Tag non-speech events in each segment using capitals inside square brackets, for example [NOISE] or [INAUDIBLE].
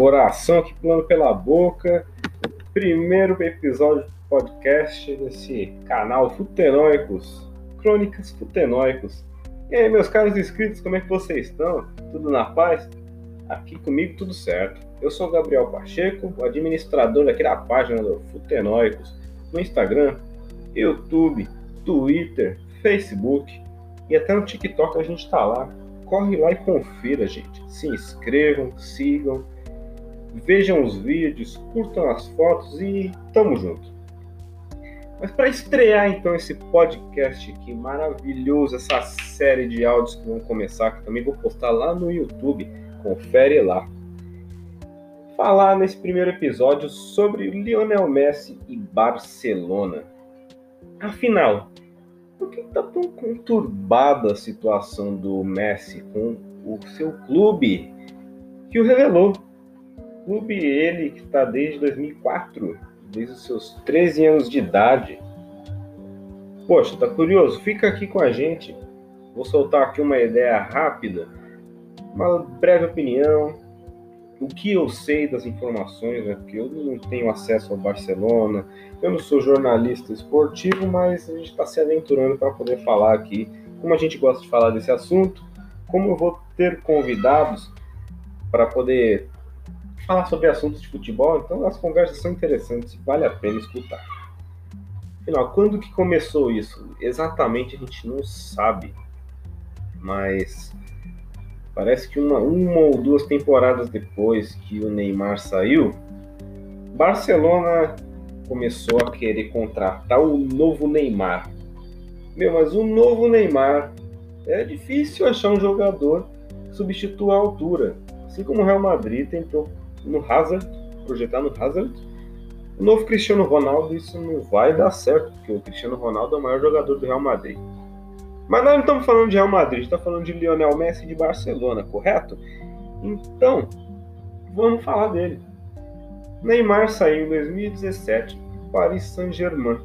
coração aqui pulando pela boca. Primeiro episódio do podcast desse canal Futenóicos, Crônicas Futenóicos. E aí, meus caros inscritos, como é que vocês estão? Tudo na paz? Aqui comigo tudo certo. Eu sou Gabriel Pacheco, administrador aqui da página do Futenóicos, no Instagram, YouTube, Twitter, Facebook e até no TikTok a gente tá lá. Corre lá e confira, gente. Se inscrevam, sigam, vejam os vídeos, curtam as fotos e tamo junto. Mas para estrear então esse podcast aqui maravilhoso, essa série de áudios que vão começar, que também vou postar lá no YouTube, confere lá. Falar nesse primeiro episódio sobre Lionel Messi e Barcelona. Afinal, por que está tão conturbada a situação do Messi com o seu clube que o revelou? Clube ele que está desde 2004, desde os seus 13 anos de idade. Poxa, tá curioso? Fica aqui com a gente. Vou soltar aqui uma ideia rápida, uma breve opinião, o que eu sei das informações, né? porque eu não tenho acesso ao Barcelona, eu não sou jornalista esportivo, mas a gente está se aventurando para poder falar aqui como a gente gosta de falar desse assunto, como eu vou ter convidados para poder falar sobre assuntos de futebol, então as conversas são interessantes, vale a pena escutar. Afinal, quando que começou isso? Exatamente a gente não sabe, mas Parece que uma, uma ou duas temporadas depois que o Neymar saiu, Barcelona começou a querer contratar o novo Neymar. Meu, mas o novo Neymar é difícil achar um jogador que substitua a altura. Assim como o Real Madrid tentou no Hazard, projetar no Hazard, o novo Cristiano Ronaldo, isso não vai dar certo, porque o Cristiano Ronaldo é o maior jogador do Real Madrid. Mas nós não estamos falando de Real Madrid, estamos falando de Lionel Messi de Barcelona, correto? Então, vamos falar dele. Neymar saiu em 2017 Paris Saint-Germain.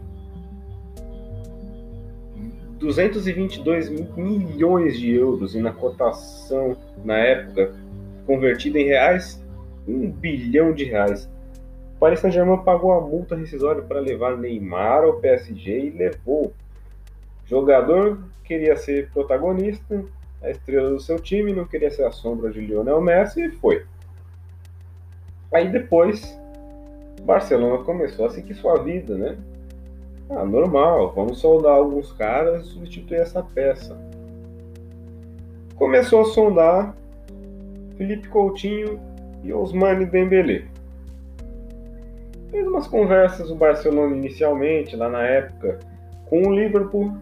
222 milhões de euros e na cotação na época convertida em reais, um bilhão de reais. Paris Saint-Germain pagou a multa rescisória para levar Neymar ao PSG e levou. Jogador queria ser protagonista, a estrela do seu time, não queria ser a sombra de Lionel Messi e foi. Aí depois, Barcelona começou a seguir sua vida, né? Ah, normal, vamos soldar alguns caras e substituir essa peça. Começou a sondar Felipe Coutinho e Osmane Dembélé. Fez umas conversas o Barcelona inicialmente, lá na época, com o Liverpool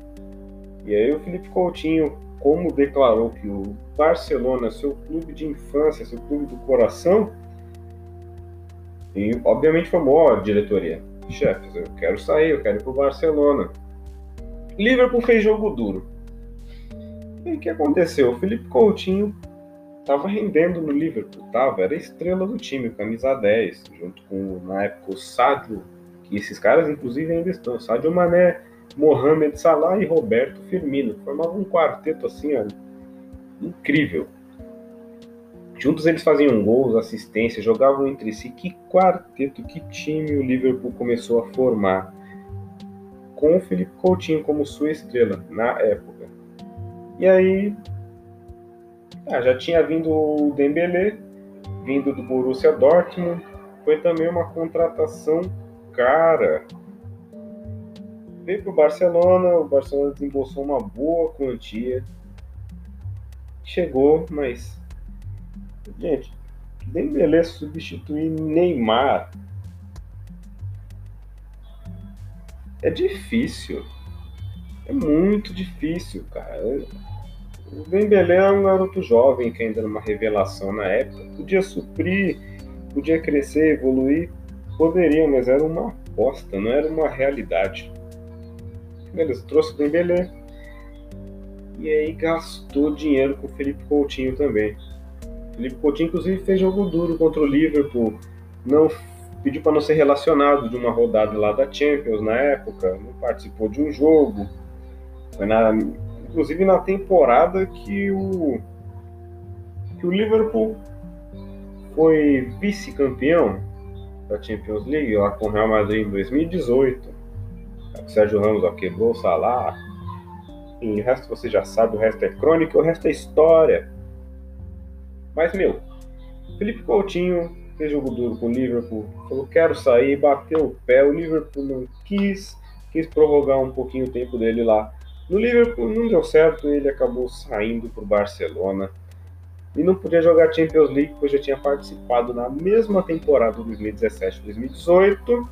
e aí o Felipe Coutinho, como declarou que o Barcelona é seu clube de infância, seu clube do coração, e obviamente falou, ó, diretoria, chefes, eu quero sair, eu quero ir pro Barcelona. Liverpool fez jogo duro. E o que aconteceu? O Felipe Coutinho estava rendendo no Liverpool, tava, era estrela do time, camisa 10, junto com, na época, o Sadio, que esses caras inclusive ainda estão, Sadio Mané, Mohamed Salah e Roberto Firmino. Formavam um quarteto assim, ó, incrível. Juntos eles faziam gols, assistência, jogavam entre si. Que quarteto, que time o Liverpool começou a formar. Com o Felipe Coutinho como sua estrela na época. E aí, ah, já tinha vindo o Dembélé, vindo do Borussia Dortmund. Foi também uma contratação cara veio para o Barcelona, o Barcelona desembolsou uma boa quantia. Chegou, mas. Gente, Dembélé substituir Neymar é difícil. É muito difícil, cara. O Dembélé é um garoto jovem que ainda era uma revelação na época. Podia suprir, podia crescer, evoluir. Poderia, mas era uma aposta, não era uma realidade. Beleza, trouxe o Dembélé. E aí gastou dinheiro com o Felipe Coutinho também. O Felipe Coutinho, inclusive, fez jogo duro contra o Liverpool. Não pediu para não ser relacionado de uma rodada lá da Champions na época. Não participou de um jogo. Foi na, inclusive na temporada que o, que o Liverpool foi vice-campeão da Champions League lá com o Real Madrid em 2018. O Sérgio Ramos ó, quebrou o Salah. E o resto você já sabe, o resto é crônica, o resto é história. Mas, meu, Felipe Coutinho fez jogo duro com o Liverpool, falou quero sair, bateu o pé, o Liverpool não quis, quis prorrogar um pouquinho o tempo dele lá. No Liverpool não deu certo, ele acabou saindo para o Barcelona e não podia jogar Champions League, pois já tinha participado na mesma temporada 2017-2018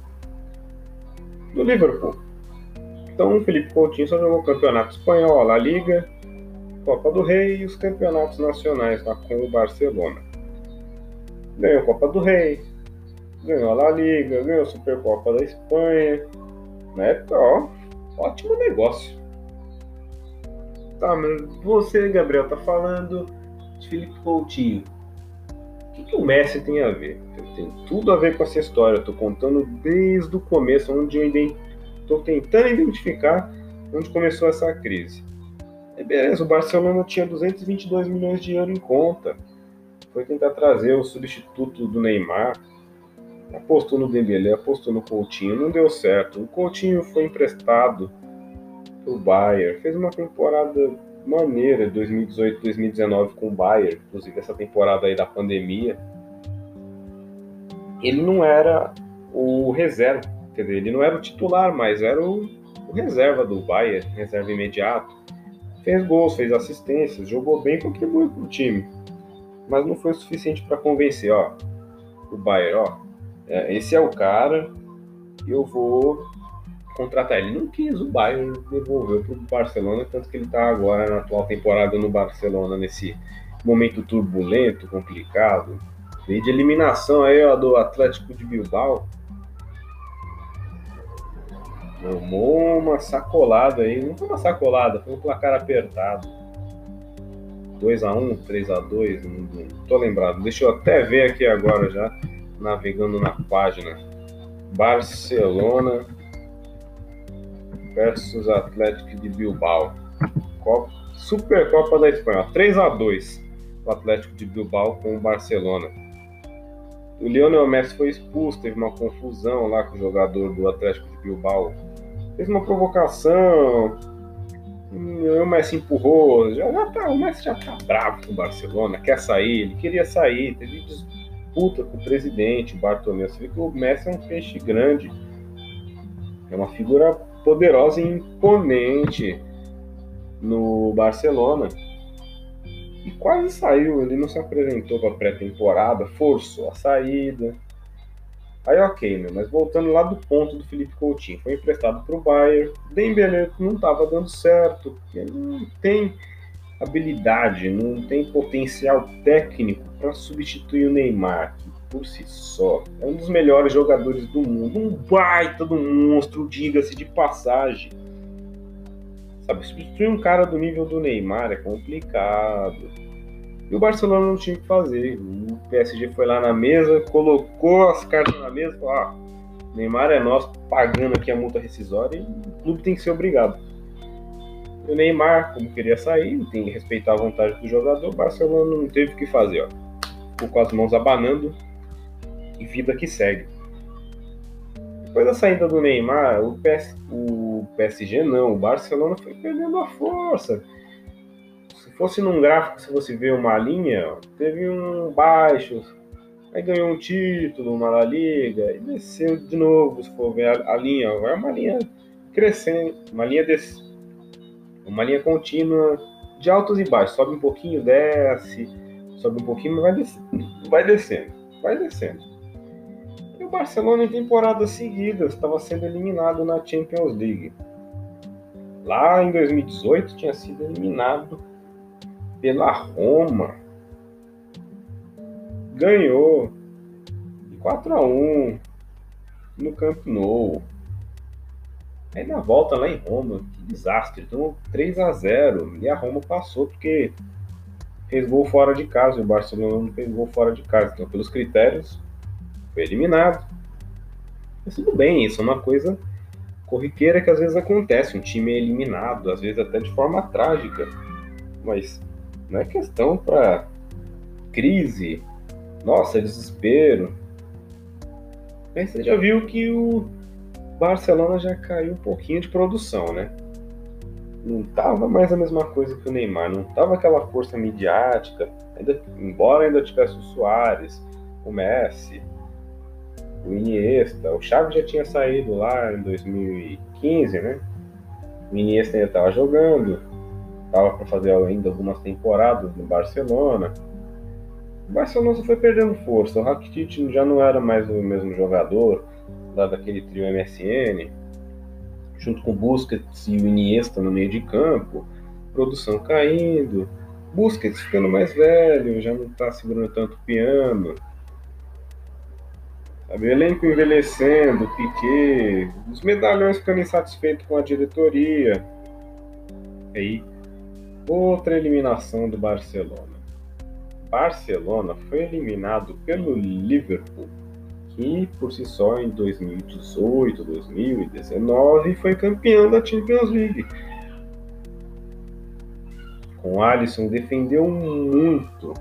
do Liverpool. Então o Felipe Coutinho só jogou o Campeonato Espanhol, a Liga, Copa do Rei e os campeonatos nacionais lá com o Barcelona. Ganhou a Copa do Rei, ganhou a La Liga, ganhou a Supercopa da Espanha. Na época, ó, ótimo negócio. Tá, mas você, Gabriel, tá falando de Felipe Coutinho. O que, que o Messi tem a ver? Tem tudo a ver com essa história. Eu tô contando desde o começo, onde eu estou tentando identificar onde começou essa crise. E beleza, o Barcelona tinha 222 milhões de euros em conta. Foi tentar trazer o substituto do Neymar. Apostou no Dembélé, apostou no Coutinho, não deu certo. O Coutinho foi emprestado pro Bayern, fez uma temporada maneira 2018-2019 com o Bayern, inclusive essa temporada aí da pandemia. Ele não era o reserva, quer dizer, ele não era o titular, mas era o, o reserva do Bayern, reserva imediato. Fez gols, fez assistências, jogou bem, contribuiu para o time. Mas não foi o suficiente para convencer, ó, o Bayern, ó, é, esse é o cara, eu vou contratar ele. Não quis, o Bayern devolveu para o Barcelona, tanto que ele está agora na atual temporada no Barcelona, nesse momento turbulento, complicado. Veio de eliminação aí ó, do Atlético de Bilbao. Tomou uma sacolada aí, não foi uma sacolada, foi um placar apertado. 2x1, 3x2, não, não tô lembrado. Deixa eu até ver aqui agora já, navegando na página. Barcelona versus Atlético de Bilbao. Copa, Supercopa da Espanha, 3 a 2 o Atlético de Bilbao com o Barcelona. O Lionel Messi foi expulso, teve uma confusão lá com o jogador do Atlético de Bilbao. Fez uma provocação, o Messi empurrou, já, já tá, o Messi já tá bravo com o Barcelona, quer sair, ele queria sair, teve disputa com o presidente, o. Você vê que o Messi é um peixe grande, é uma figura poderosa e imponente no Barcelona. E quase saiu, ele não se apresentou para pré-temporada, forçou a saída. Aí ok, né? mas voltando lá do ponto do Felipe Coutinho, foi emprestado para o Bayern, Dembélé não estava dando certo, ele não tem habilidade, não tem potencial técnico para substituir o Neymar, por si só. É um dos melhores jogadores do mundo. Um baita do monstro, diga-se de passagem. Sabe, substituir um cara do nível do Neymar é complicado. E o Barcelona não tinha o que fazer. O PSG foi lá na mesa, colocou as cartas na mesa falou: ah, Neymar é nosso, pagando aqui a multa rescisória e o clube tem que ser obrigado. E o Neymar, como queria sair, tem que respeitar a vontade do jogador, o Barcelona não teve o que fazer, ó. Ficou com as mãos abanando, e vida que segue. Depois da saída do Neymar, o, PS, o PSG não, o Barcelona foi perdendo a força. Se fosse num gráfico, se você ver uma linha, teve um baixo, aí ganhou um título, uma La Liga, e desceu de novo, se for ver a, a linha, é uma linha crescendo, uma linha uma linha contínua de altos e baixos, sobe um pouquinho, desce, sobe um pouquinho, mas vai descendo, vai descendo, vai descendo. Barcelona em temporadas seguidas estava sendo eliminado na Champions League. Lá em 2018 tinha sido eliminado pela Roma. Ganhou de 4 a 1 no Camp Nou. Aí na volta lá em Roma, que desastre, então 3 a 0 e a Roma passou porque fez gol fora de casa, e o Barcelona não fez gol fora de casa. Então, pelos critérios, foi eliminado. Mas tudo bem, isso é uma coisa corriqueira que às vezes acontece. Um time é eliminado, às vezes até de forma trágica. Mas não é questão para crise Nossa, desespero. Aí você já viu que o Barcelona já caiu um pouquinho de produção, né? Não tava mais a mesma coisa que o Neymar, não tava aquela força midiática, ainda, embora ainda tivesse o Soares, o Messi, o Iniesta, o Xavi já tinha saído lá em 2015, né? O Iniesta ainda estava jogando, estava para fazer ainda algumas temporadas no Barcelona. O Barcelona só foi perdendo força. O Rakitic já não era mais o mesmo jogador lá daquele trio MSN, junto com o Busquets e o Iniesta no meio de campo, produção caindo, Busquets ficando mais velho, já não está segurando tanto piano. O elenco envelhecendo, Piquet, os medalhões ficando insatisfeitos com a diretoria. Aí, outra eliminação do Barcelona. Barcelona foi eliminado pelo Liverpool, que por si só em 2018, 2019 foi campeão da Champions League. Com Alisson defendeu muito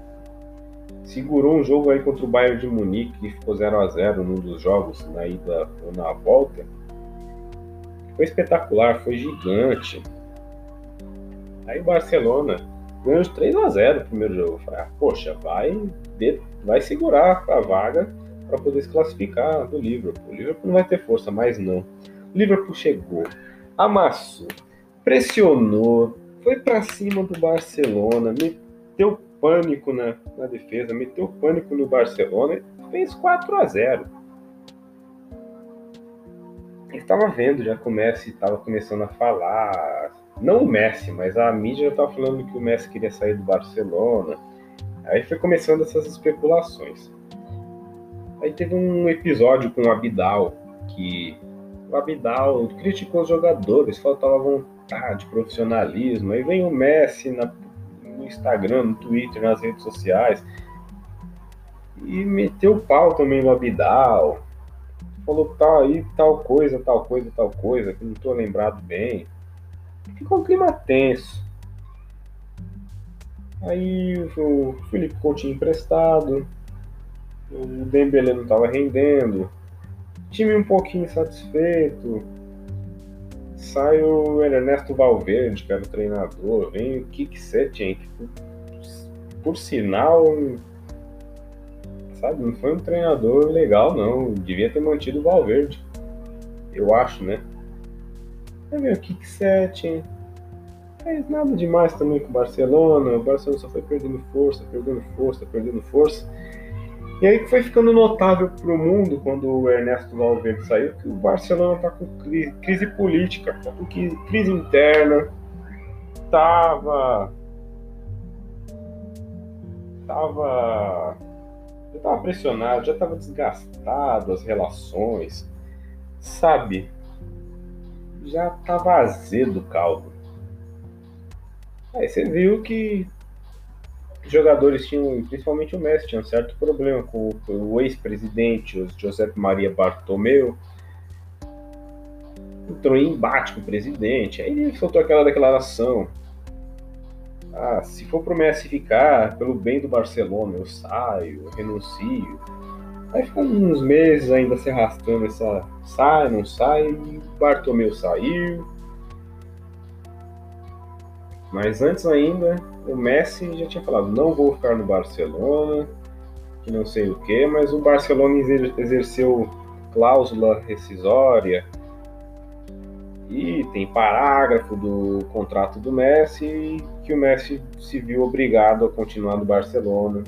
segurou um jogo aí contra o Bayern de Munique, que ficou 0 a 0 num dos jogos, na ida ou na volta. Foi espetacular, foi gigante. Aí o Barcelona ganhou de 3 a 0 o primeiro jogo. Eu falei, ah, poxa, vai, vai segurar a vaga para poder se classificar do Liverpool. O Liverpool não vai ter força, mas não. O Liverpool chegou, amassou, pressionou, foi para cima do Barcelona, meteu pânico na, na defesa, meteu pânico no Barcelona e fez 4 a 0 Ele estava vendo, já começa e estava começando a falar, não o Messi, mas a mídia já estava falando que o Messi queria sair do Barcelona. Aí foi começando essas especulações. Aí teve um episódio com o Abidal, que o Abidal criticou os jogadores, faltava vontade, profissionalismo. Aí vem o Messi na Instagram, no Twitter, nas redes sociais. E meteu pau também no Abidal. Falou tá aí tal coisa, tal coisa, tal coisa, que não tô lembrado bem. Ficou um clima tenso. Aí o Felipe Coutinho emprestado. O Dembele não estava rendendo. Time um pouquinho insatisfeito sai o Ernesto Valverde, que era o treinador, vem o Kik que por, por sinal, sabe, não foi um treinador legal, não. Devia ter mantido o Valverde. Eu acho, né? Aí vem o Kik Setien. Fez nada demais também com o Barcelona. O Barcelona só foi perdendo força, perdendo força, perdendo força. E aí que foi ficando notável para o mundo quando o Ernesto Valverde saiu que o Barcelona está com crise, crise política, está com crise interna, estava tava já estava pressionado, já estava desgastado as relações, sabe? Já estava azedo o caldo. Aí você viu que jogadores tinham, principalmente o Messi, tinha um certo problema com o ex-presidente, o José Maria Bartomeu. Entrou em embate com o presidente, aí ele soltou aquela declaração. Ah, se for pro Messi ficar, pelo bem do Barcelona, eu saio, eu renuncio. Aí ficou uns meses ainda se arrastando essa sai, não sai, e Bartomeu saiu. Mas antes ainda, o Messi já tinha falado, não vou ficar no Barcelona, que não sei o que, mas o Barcelona exerceu cláusula rescisória e tem parágrafo do contrato do Messi que o Messi se viu obrigado a continuar no Barcelona.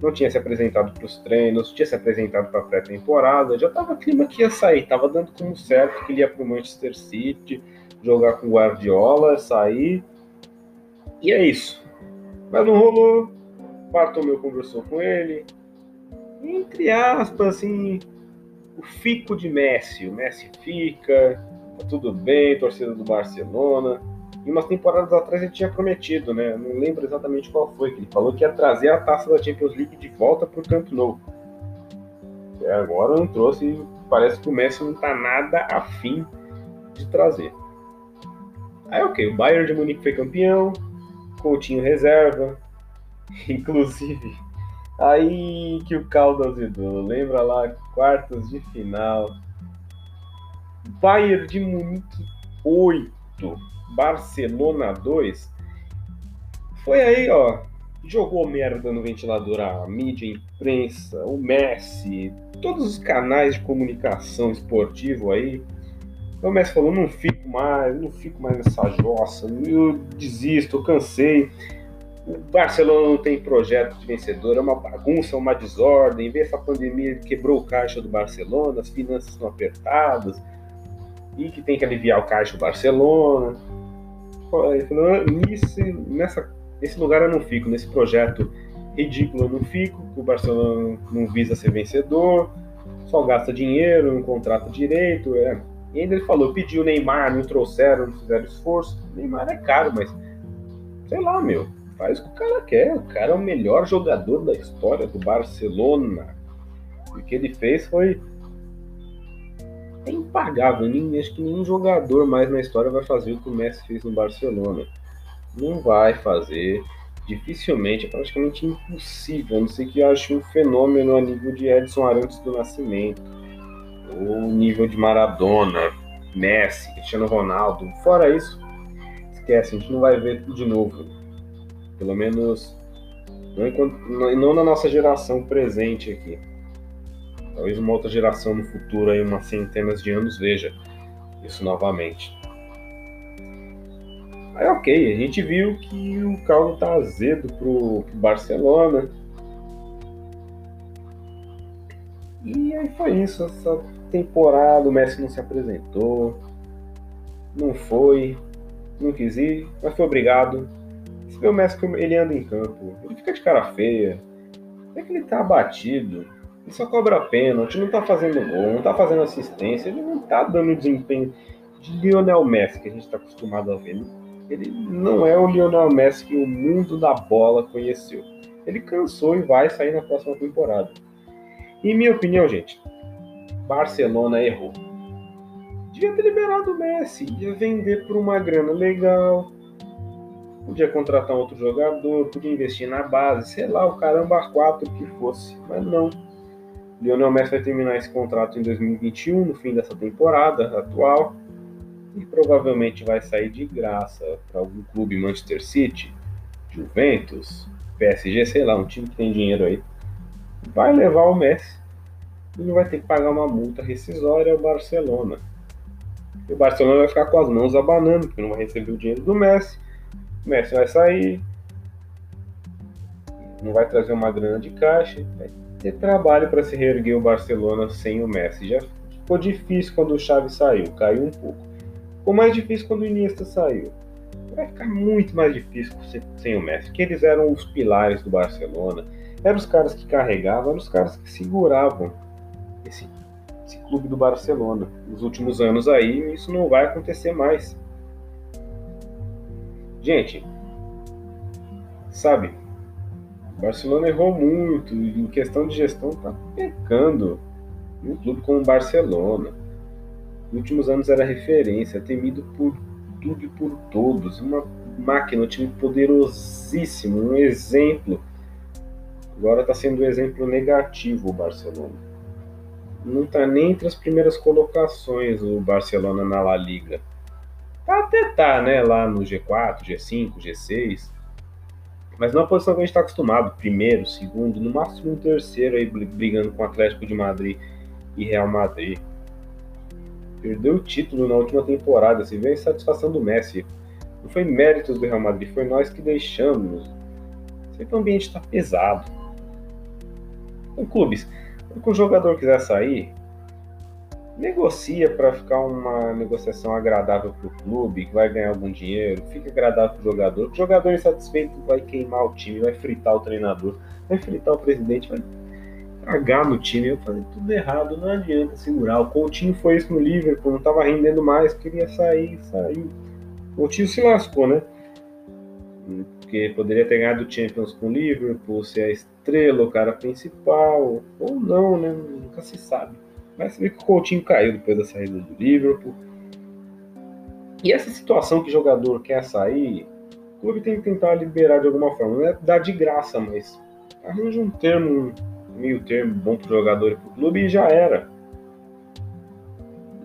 Não tinha se apresentado para os treinos, tinha se apresentado para a pré-temporada, já estava clima que ia sair, estava dando como certo que ele ia para o Manchester City, jogar com o Guardiola, sair. E é isso. Mas não rolou. Bartomeu conversou com ele. Entre aspas, assim, o fico de Messi. O Messi fica, tá tudo bem, torcida do Barcelona. E umas temporadas atrás ele tinha prometido, né? Não lembro exatamente qual foi, que ele falou que ia trazer a taça da Champions League de volta pro Camp Nou. E agora não trouxe, parece que o Messi não tá nada afim de trazer. Aí ok, o Bayern de Munique foi campeão, Coutinho reserva. [LAUGHS] Inclusive, Aí que o caldo azedou. Lembra lá, quartas de final. Bayern de Munique 8, Barcelona 2. Foi aí, ó. Jogou merda no ventilador a mídia, a imprensa, o Messi, todos os canais de comunicação esportivo aí. Então o Messi falou: não fico mais, não fico mais nessa jossa, eu desisto, eu cansei. O Barcelona não tem projeto de vencedor, é uma bagunça, é uma desordem. Vê essa pandemia quebrou o caixa do Barcelona, as finanças estão apertadas e que tem que aliviar o caixa do Barcelona. Ele falou: nesse, nessa, nesse lugar eu não fico, nesse projeto ridículo eu não fico, o Barcelona não visa ser vencedor, só gasta dinheiro, não contrata direito. É. E ainda ele falou: pediu o Neymar, não trouxeram, não fizeram esforço. O Neymar é caro, mas sei lá, meu faz o que o cara quer. O cara é o melhor jogador da história do Barcelona. E o que ele fez foi é impagável. Nem, acho que nenhum jogador mais na história vai fazer o que o Messi fez no Barcelona. Não vai fazer. Dificilmente, é praticamente impossível. A não sei que ache um fenômeno a nível de Edson Arantes do Nascimento. Ou nível de Maradona, Messi, Cristiano Ronaldo. Fora isso, esquece, a gente não vai ver de novo. Pelo menos não, enquanto, não na nossa geração presente aqui. Talvez uma outra geração no futuro, aí, umas centenas de anos, veja isso novamente. Aí, ok, a gente viu que o caldo tá azedo pro, pro Barcelona. E aí foi isso. Essa temporada o Messi não se apresentou. Não foi. Não quis ir, mas foi obrigado vê o Messi ele anda em campo, ele fica de cara feia, é que ele tá abatido, ele só cobra pênalti, não tá fazendo gol, não tá fazendo assistência, ele não tá dando desempenho de Lionel Messi que a gente tá acostumado a ver. Ele não é o Lionel Messi que o mundo da bola conheceu. Ele cansou e vai sair na próxima temporada. Em minha opinião, gente, Barcelona errou. Devia ter liberado o Messi, ia vender por uma grana legal, Podia contratar outro jogador, podia investir na base, sei lá, o caramba quatro que fosse, mas não. Lionel Messi vai terminar esse contrato em 2021, no fim dessa temporada atual, e provavelmente vai sair de graça para algum clube, Manchester City, Juventus, PSG, sei lá, um time que tem dinheiro aí. Vai levar o Messi e não vai ter que pagar uma multa rescisória ao Barcelona. E o Barcelona vai ficar com as mãos abanando, porque não vai receber o dinheiro do Messi o Messi vai sair, não vai trazer uma grana de caixa, vai ter trabalho para se reerguer o Barcelona sem o Messi. Já ficou difícil quando o Xavi saiu, caiu um pouco. Ficou mais difícil quando o Iniesta saiu. Vai ficar muito mais difícil sem o Messi, porque eles eram os pilares do Barcelona, eram os caras que carregavam, eram os caras que seguravam esse, esse clube do Barcelona. Nos últimos anos aí, isso não vai acontecer mais. Gente, sabe, o Barcelona errou muito em questão de gestão tá pecando um clube como o Barcelona. Nos últimos anos era referência, temido por tudo e por todos, uma máquina, um time poderosíssimo, um exemplo. Agora está sendo um exemplo negativo o Barcelona. Não está nem entre as primeiras colocações o Barcelona na La Liga até tá, né, lá no G4, G5, G6, mas não é posição que a gente está acostumado, primeiro, segundo, no máximo um terceiro aí brigando com o Atlético de Madrid e Real Madrid. Perdeu o título na última temporada, se vê a insatisfação do Messi. Não foi méritos do Real Madrid, foi nós que deixamos. Sempre o ambiente está pesado. Com clubes, quando o jogador quiser sair, negocia para ficar uma negociação agradável para o clube, que vai ganhar algum dinheiro, fica agradável para o jogador. O jogador insatisfeito vai queimar o time, vai fritar o treinador, vai fritar o presidente, vai cagar no time. Eu falei tudo errado, não adianta segurar. O Coutinho foi isso no Liverpool, não estava rendendo mais, queria sair, sair. O Coutinho se lascou, né? Porque poderia ter ganhado o Champions com o Liverpool, ser a estrela, o cara principal, ou não, né? Nunca se sabe. Mas você vê que o Coutinho caiu depois da saída do Liverpool. E essa situação que o jogador quer sair, o clube tem que tentar liberar de alguma forma. Não é dar de graça, mas Arranja um termo, um meio termo bom pro jogador e pro clube e já era.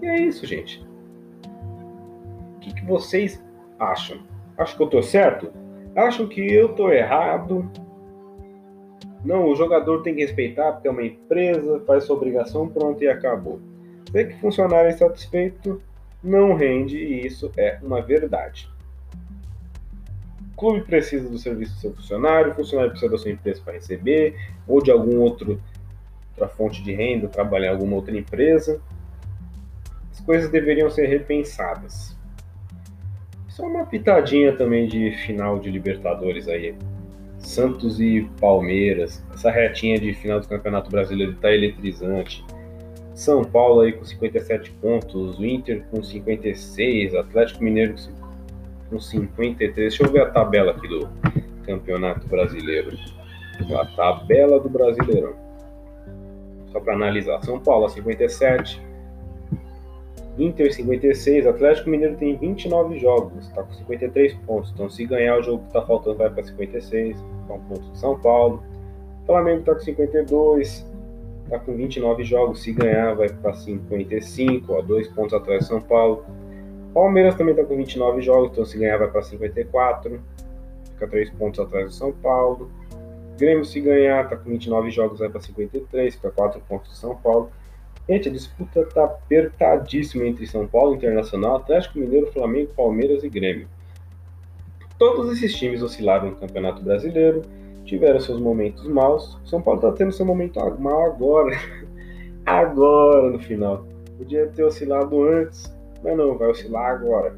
E é isso, gente. O que, que vocês acham? Acham que eu tô certo? Acham que eu tô errado? Não, o jogador tem que respeitar porque é uma empresa, faz sua obrigação, pronto e acabou. Vê que funcionário insatisfeito não rende e isso é uma verdade. O clube precisa do serviço do seu funcionário, o funcionário precisa da sua empresa para receber, ou de algum outro outra fonte de renda, trabalhar em alguma outra empresa. As coisas deveriam ser repensadas. Só uma pitadinha também de final de Libertadores aí. Santos e Palmeiras. Essa retinha de final do Campeonato Brasileiro está eletrizante. São Paulo aí com 57 pontos, o Inter com 56, Atlético Mineiro com 53. Deixa eu ver a tabela aqui do Campeonato Brasileiro. A tabela do Brasileirão. Só para analisar. São Paulo 57, Inter 56, Atlético Mineiro tem 29 jogos, está com 53 pontos. Então, se ganhar o jogo que está faltando, vai para 56, está um ponto de São Paulo. Flamengo está com 52, está com 29 jogos. Se ganhar, vai para 55, ó, dois pontos atrás de São Paulo. Palmeiras também está com 29 jogos, então se ganhar, vai para 54, fica 3 pontos atrás de São Paulo. Grêmio, se ganhar, está com 29 jogos, vai para 53, fica 4 pontos de São Paulo. Gente, a disputa está apertadíssima entre São Paulo, Internacional, Atlético Mineiro, Flamengo, Palmeiras e Grêmio. Todos esses times oscilaram no Campeonato Brasileiro, tiveram seus momentos maus. São Paulo está tendo seu momento mal agora, [LAUGHS] agora no final. Podia ter oscilado antes, mas não, vai oscilar agora.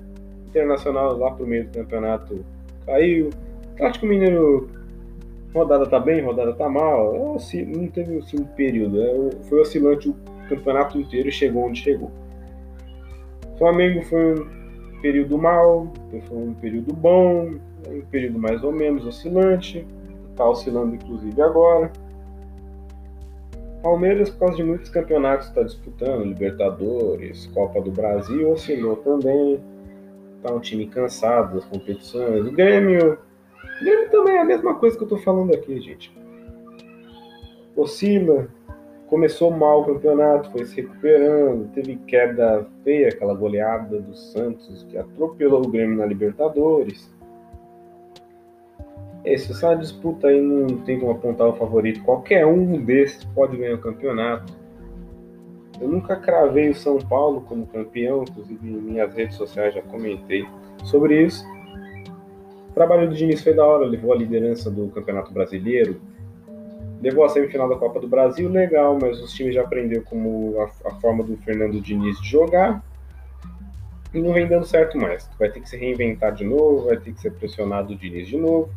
Internacional lá pro meio do campeonato caiu. Atlético Mineiro, rodada tá bem, rodada tá mal. Não teve assim, um período, né? foi oscilante o campeonato inteiro chegou onde chegou. Flamengo foi um período mal, foi um período bom, um período mais ou menos oscilante, está oscilando inclusive agora. Palmeiras, por causa de muitos campeonatos está disputando, Libertadores, Copa do Brasil, oscilou também. Está um time cansado das competições. O Grêmio, o Grêmio também é a mesma coisa que eu estou falando aqui, gente. Oscila, começou mal o campeonato, foi se recuperando, teve queda feia, aquela goleada do Santos que atropelou o Grêmio na Libertadores. Esse, essa disputa aí não tem como apontar o favorito. Qualquer um desses pode ganhar o campeonato. Eu nunca cravei o São Paulo como campeão, inclusive em minhas redes sociais já comentei sobre isso. O trabalho do Diniz foi da hora, levou a liderança do Campeonato Brasileiro, Levou a semifinal da Copa do Brasil, legal, mas os times já aprenderam como a, a, forma do Fernando Diniz de jogar e não vem dando certo mais. Vai ter que se reinventar de novo, vai ter que ser pressionado o Diniz de novo.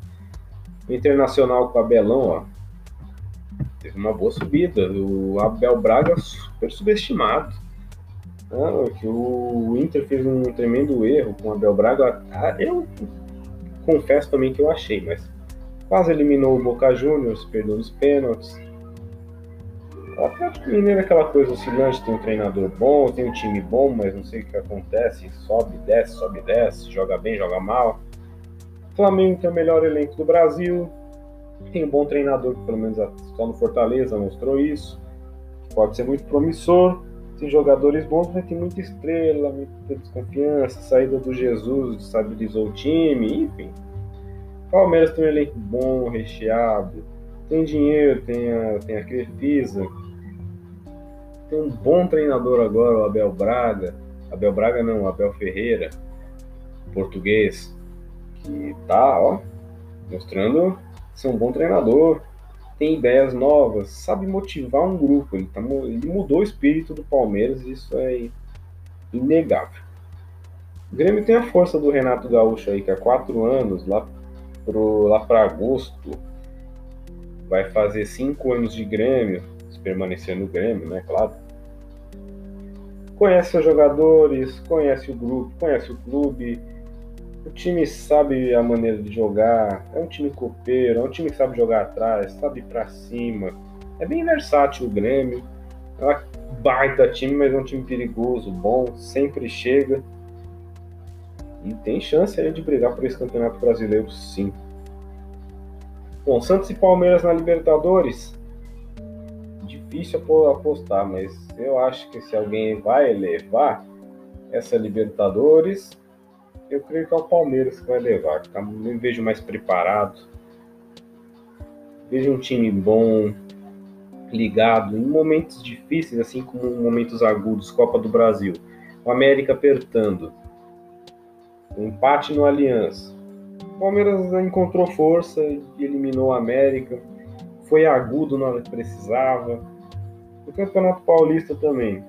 O Internacional com o Abelão, ó, teve uma boa subida. O Abel Braga super subestimado. Ah, que o Inter fez um tremendo erro com o Abel Braga. Ah, eu confesso também que eu achei, mas Quase eliminou o Boca Juniors, perdeu os pênaltis. O Atlético Mineiro é aquela coisa oscilante, tem um treinador bom, tem um time bom, mas não sei o que acontece, sobe, desce, sobe, desce, joga bem, joga mal. O Flamengo tem o melhor elenco do Brasil, tem um bom treinador que pelo menos só no Fortaleza mostrou isso, pode ser muito promissor, tem jogadores bons, mas tem muita estrela, muita desconfiança, saída do Jesus estabilizou o time, enfim. Palmeiras tem um elenco bom, recheado, tem dinheiro, tem a, tem a Crefisa, tem um bom treinador agora, o Abel Braga. Abel Braga não, Abel Ferreira, português, que tá, ó, mostrando ser um bom treinador, tem ideias novas, sabe motivar um grupo. Ele, tá, ele mudou o espírito do Palmeiras, isso é inegável. O Grêmio tem a força do Renato Gaúcho aí, que há quatro anos, lá pro, lá para agosto, vai fazer cinco anos de Grêmio, se permanecer no Grêmio, né? Claro. Conhece os jogadores, conhece o grupo, conhece o clube. O time sabe a maneira de jogar, é um time copeiro, é um time que sabe jogar atrás, sabe ir cima. É bem versátil o Grêmio. É uma baita time, mas é um time perigoso, bom, sempre chega. E tem chance aí de brigar por esse campeonato brasileiro, sim. Bom, Santos e Palmeiras na Libertadores. Difícil apostar, mas eu acho que se alguém vai levar essa Libertadores, eu creio que é o Palmeiras que vai levar. Tá? Me vejo mais preparado. Vejo um time bom, ligado em momentos difíceis, assim como momentos agudos, Copa do Brasil. O América apertando. Empate no Aliança. O Palmeiras encontrou força e eliminou o América. Foi agudo na hora que precisava. O Campeonato Paulista também.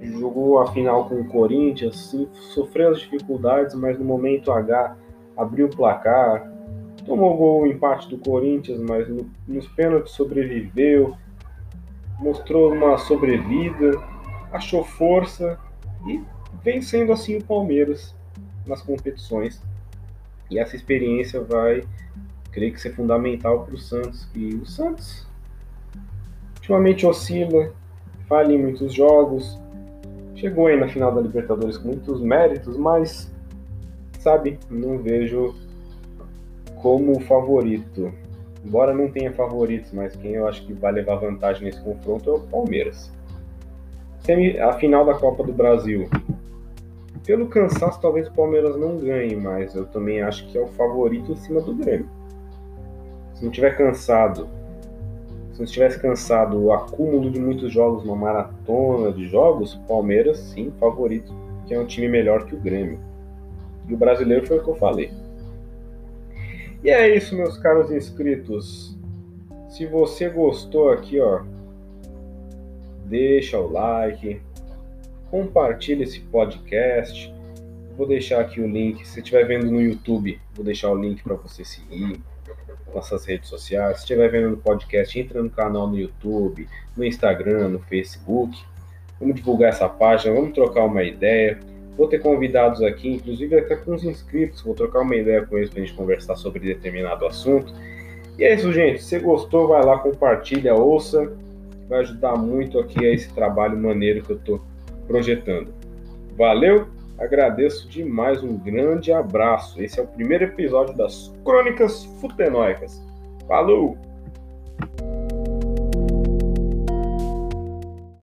Jogou a final com o Corinthians, sofreu as dificuldades, mas no momento H abriu o placar, tomou gol o empate do Corinthians, mas no, nos pênaltis sobreviveu, mostrou uma sobrevida, achou força e vencendo assim o Palmeiras nas competições. E essa experiência vai, creio que ser fundamental para o Santos. E o Santos ultimamente oscila, falha em muitos jogos, chegou aí na final da Libertadores com muitos méritos, mas sabe, não vejo como favorito. Embora não tenha favoritos, mas quem eu acho que vai levar vantagem nesse confronto é o Palmeiras. A final da Copa do Brasil. Pelo cansaço, talvez o Palmeiras não ganhe, mas eu também acho que é o favorito em cima do Grêmio. Se não tiver cansado, se não estivesse cansado o acúmulo de muitos jogos, uma maratona de jogos, o Palmeiras sim, favorito, que é um time melhor que o Grêmio. E o brasileiro foi o que eu falei. E é isso, meus caros inscritos. Se você gostou aqui, ó, deixa o like, compartilha esse podcast. Vou deixar aqui o link. Se estiver vendo no YouTube, vou deixar o link para você seguir nossas redes sociais. Se estiver vendo no podcast, entra no canal no YouTube, no Instagram, no Facebook. Vamos divulgar essa página, vamos trocar uma ideia. Vou ter convidados aqui, inclusive até com os inscritos, vou trocar uma ideia com eles para a gente conversar sobre determinado assunto. E é isso, gente. Se gostou, vai lá, compartilha, ouça. Vai ajudar muito aqui a esse trabalho maneiro que eu estou projetando. Valeu, agradeço demais, um grande abraço. Esse é o primeiro episódio das Crônicas Futenóicas. Falou!